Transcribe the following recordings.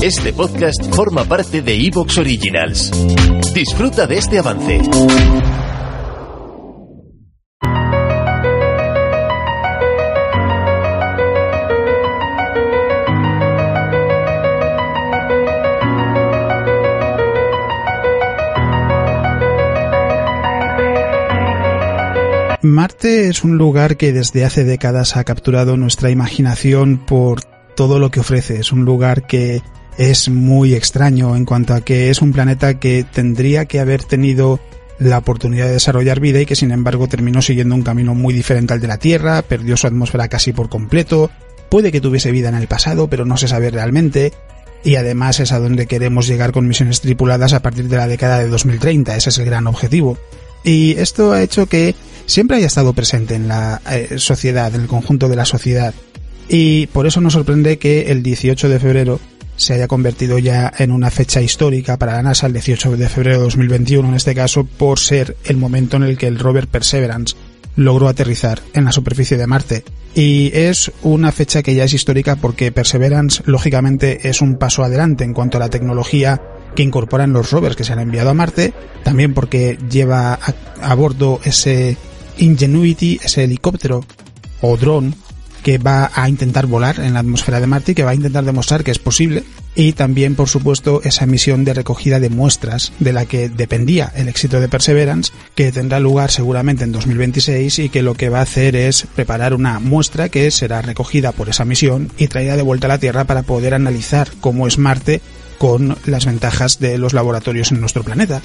Este podcast forma parte de Evox Originals. Disfruta de este avance. Marte es un lugar que desde hace décadas ha capturado nuestra imaginación por todo lo que ofrece. Es un lugar que es muy extraño en cuanto a que es un planeta que tendría que haber tenido la oportunidad de desarrollar vida y que sin embargo terminó siguiendo un camino muy diferente al de la Tierra, perdió su atmósfera casi por completo, puede que tuviese vida en el pasado, pero no se sabe realmente, y además es a donde queremos llegar con misiones tripuladas a partir de la década de 2030, ese es el gran objetivo. Y esto ha hecho que siempre haya estado presente en la eh, sociedad, en el conjunto de la sociedad. Y por eso nos sorprende que el 18 de febrero se haya convertido ya en una fecha histórica para la NASA, el 18 de febrero de 2021 en este caso, por ser el momento en el que el rover Perseverance logró aterrizar en la superficie de Marte. Y es una fecha que ya es histórica porque Perseverance, lógicamente, es un paso adelante en cuanto a la tecnología que incorporan los rovers que se han enviado a Marte, también porque lleva a, a bordo ese Ingenuity, ese helicóptero o dron que va a intentar volar en la atmósfera de Marte y que va a intentar demostrar que es posible. Y también por supuesto esa misión de recogida de muestras de la que dependía el éxito de Perseverance que tendrá lugar seguramente en 2026 y que lo que va a hacer es preparar una muestra que será recogida por esa misión y traída de vuelta a la Tierra para poder analizar cómo es Marte con las ventajas de los laboratorios en nuestro planeta.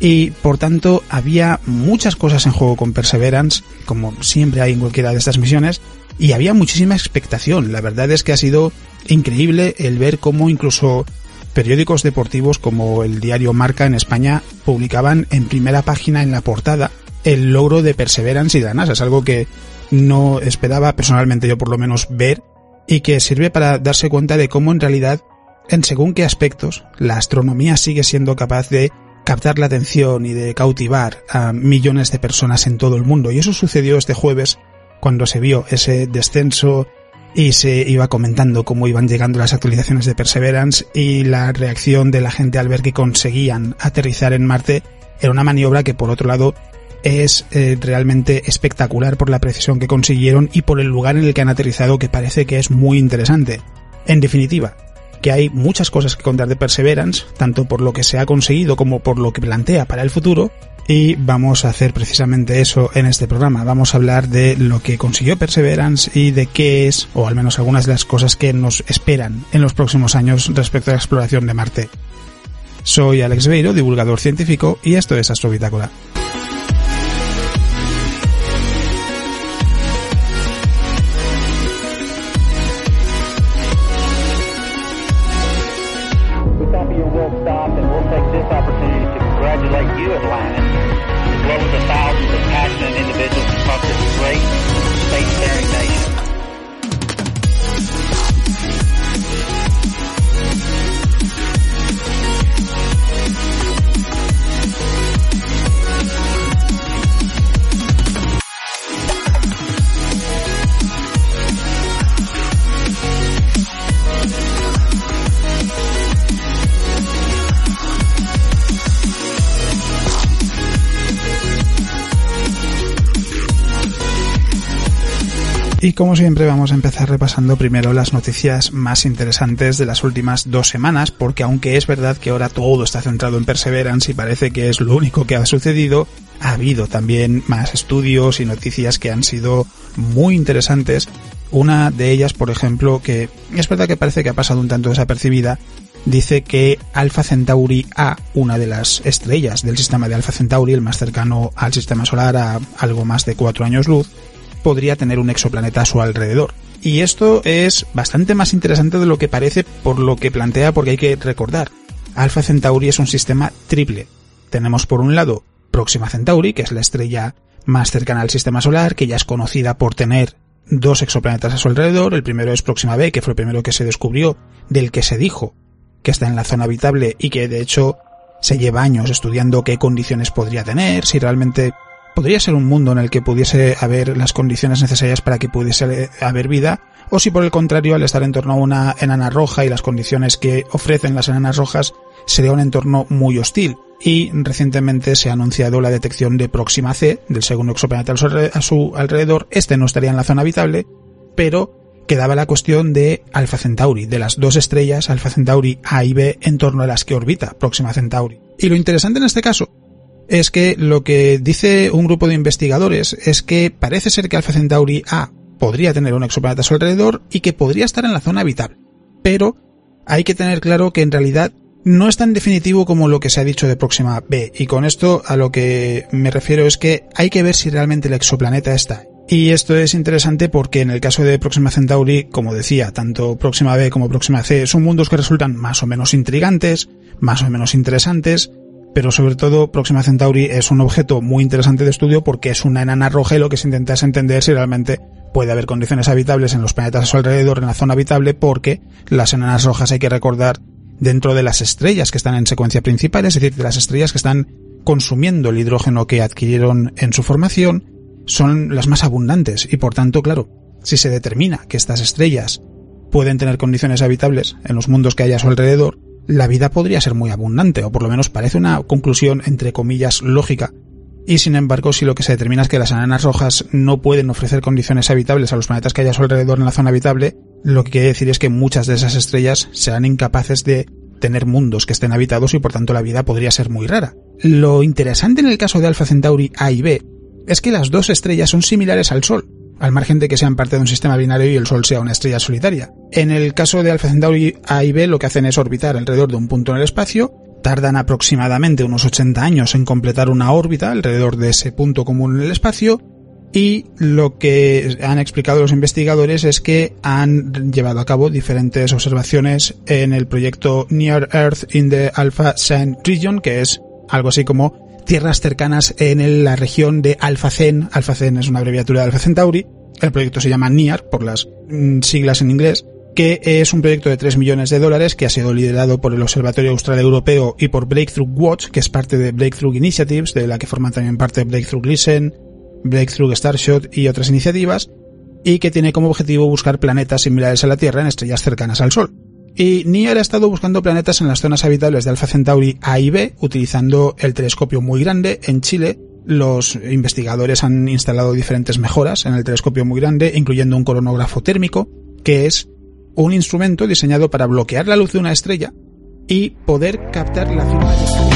Y por tanto había muchas cosas en juego con Perseverance, como siempre hay en cualquiera de estas misiones, y había muchísima expectación. La verdad es que ha sido increíble el ver cómo incluso periódicos deportivos como el diario Marca en España publicaban en primera página en la portada el logro de Perseverance y de. Es algo que no esperaba personalmente yo por lo menos ver y que sirve para darse cuenta de cómo en realidad en según qué aspectos la astronomía sigue siendo capaz de captar la atención y de cautivar a millones de personas en todo el mundo. Y eso sucedió este jueves cuando se vio ese descenso y se iba comentando cómo iban llegando las actualizaciones de Perseverance y la reacción de la gente al ver que conseguían aterrizar en Marte era una maniobra que por otro lado es eh, realmente espectacular por la precisión que consiguieron y por el lugar en el que han aterrizado que parece que es muy interesante. En definitiva, que hay muchas cosas que contar de Perseverance, tanto por lo que se ha conseguido como por lo que plantea para el futuro, y vamos a hacer precisamente eso en este programa. Vamos a hablar de lo que consiguió Perseverance y de qué es, o al menos algunas de las cosas que nos esperan en los próximos años respecto a la exploración de Marte. Soy Alex Beiro, divulgador científico, y esto es you will stop, and we'll take this opportunity to congratulate you, Atlanta, as well as the thousands of passionate individuals across this great state-faring nation. Y como siempre vamos a empezar repasando primero las noticias más interesantes de las últimas dos semanas, porque aunque es verdad que ahora todo está centrado en Perseverance y parece que es lo único que ha sucedido, ha habido también más estudios y noticias que han sido muy interesantes. Una de ellas, por ejemplo, que es verdad que parece que ha pasado un tanto desapercibida, dice que Alpha Centauri A, una de las estrellas del sistema de Alpha Centauri, el más cercano al sistema solar a algo más de cuatro años luz, podría tener un exoplaneta a su alrededor. Y esto es bastante más interesante de lo que parece por lo que plantea porque hay que recordar. Alpha Centauri es un sistema triple. Tenemos por un lado Próxima Centauri, que es la estrella más cercana al sistema solar, que ya es conocida por tener dos exoplanetas a su alrededor. El primero es Próxima B, que fue el primero que se descubrió, del que se dijo que está en la zona habitable y que de hecho se lleva años estudiando qué condiciones podría tener, si realmente podría ser un mundo en el que pudiese haber las condiciones necesarias para que pudiese haber vida, o si por el contrario al estar en torno a una enana roja y las condiciones que ofrecen las enanas rojas sería un entorno muy hostil. Y recientemente se ha anunciado la detección de Próxima C, del segundo exoplaneta a su alrededor. Este no estaría en la zona habitable, pero quedaba la cuestión de Alpha Centauri, de las dos estrellas Alpha Centauri A y B en torno a las que orbita Próxima Centauri. Y lo interesante en este caso es que lo que dice un grupo de investigadores es que parece ser que Alpha Centauri A podría tener un exoplaneta a su alrededor y que podría estar en la zona habitable. Pero hay que tener claro que en realidad no es tan definitivo como lo que se ha dicho de Próxima B, y con esto a lo que me refiero es que hay que ver si realmente el exoplaneta está. Y esto es interesante porque en el caso de Próxima Centauri, como decía, tanto Próxima B como Próxima C son mundos que resultan más o menos intrigantes, más o menos interesantes, pero sobre todo Próxima Centauri es un objeto muy interesante de estudio porque es una enana roja y lo que se intenta entender si realmente puede haber condiciones habitables en los planetas a su alrededor en la zona habitable porque las enanas rojas hay que recordar dentro de las estrellas que están en secuencia principal, es decir, de las estrellas que están consumiendo el hidrógeno que adquirieron en su formación, son las más abundantes. Y por tanto, claro, si se determina que estas estrellas pueden tener condiciones habitables en los mundos que hay a su alrededor, la vida podría ser muy abundante, o por lo menos parece una conclusión entre comillas lógica. Y sin embargo, si lo que se determina es que las enanas rojas no pueden ofrecer condiciones habitables a los planetas que hay a su alrededor en la zona habitable, lo que quiere decir es que muchas de esas estrellas serán incapaces de tener mundos que estén habitados y por tanto la vida podría ser muy rara. Lo interesante en el caso de Alpha Centauri A y B es que las dos estrellas son similares al Sol, al margen de que sean parte de un sistema binario y el Sol sea una estrella solitaria. En el caso de Alpha Centauri A y B lo que hacen es orbitar alrededor de un punto en el espacio, tardan aproximadamente unos 80 años en completar una órbita alrededor de ese punto común en el espacio, y lo que han explicado los investigadores es que han llevado a cabo diferentes observaciones en el proyecto Near Earth in the Alpha Cent Region, que es algo así como tierras cercanas en la región de Alphacen. Alphacen es una abreviatura de Alpha Centauri. El proyecto se llama NEAR por las mm, siglas en inglés que es un proyecto de 3 millones de dólares que ha sido liderado por el Observatorio Austral Europeo y por Breakthrough Watch, que es parte de Breakthrough Initiatives, de la que forman también parte Breakthrough Listen, Breakthrough Starshot y otras iniciativas, y que tiene como objetivo buscar planetas similares a la Tierra en estrellas cercanas al Sol. Y NIAR ha estado buscando planetas en las zonas habitables de Alpha Centauri A y B, utilizando el telescopio muy grande. En Chile, los investigadores han instalado diferentes mejoras en el telescopio muy grande, incluyendo un coronógrafo térmico, que es un instrumento diseñado para bloquear la luz de una estrella y poder captar la firma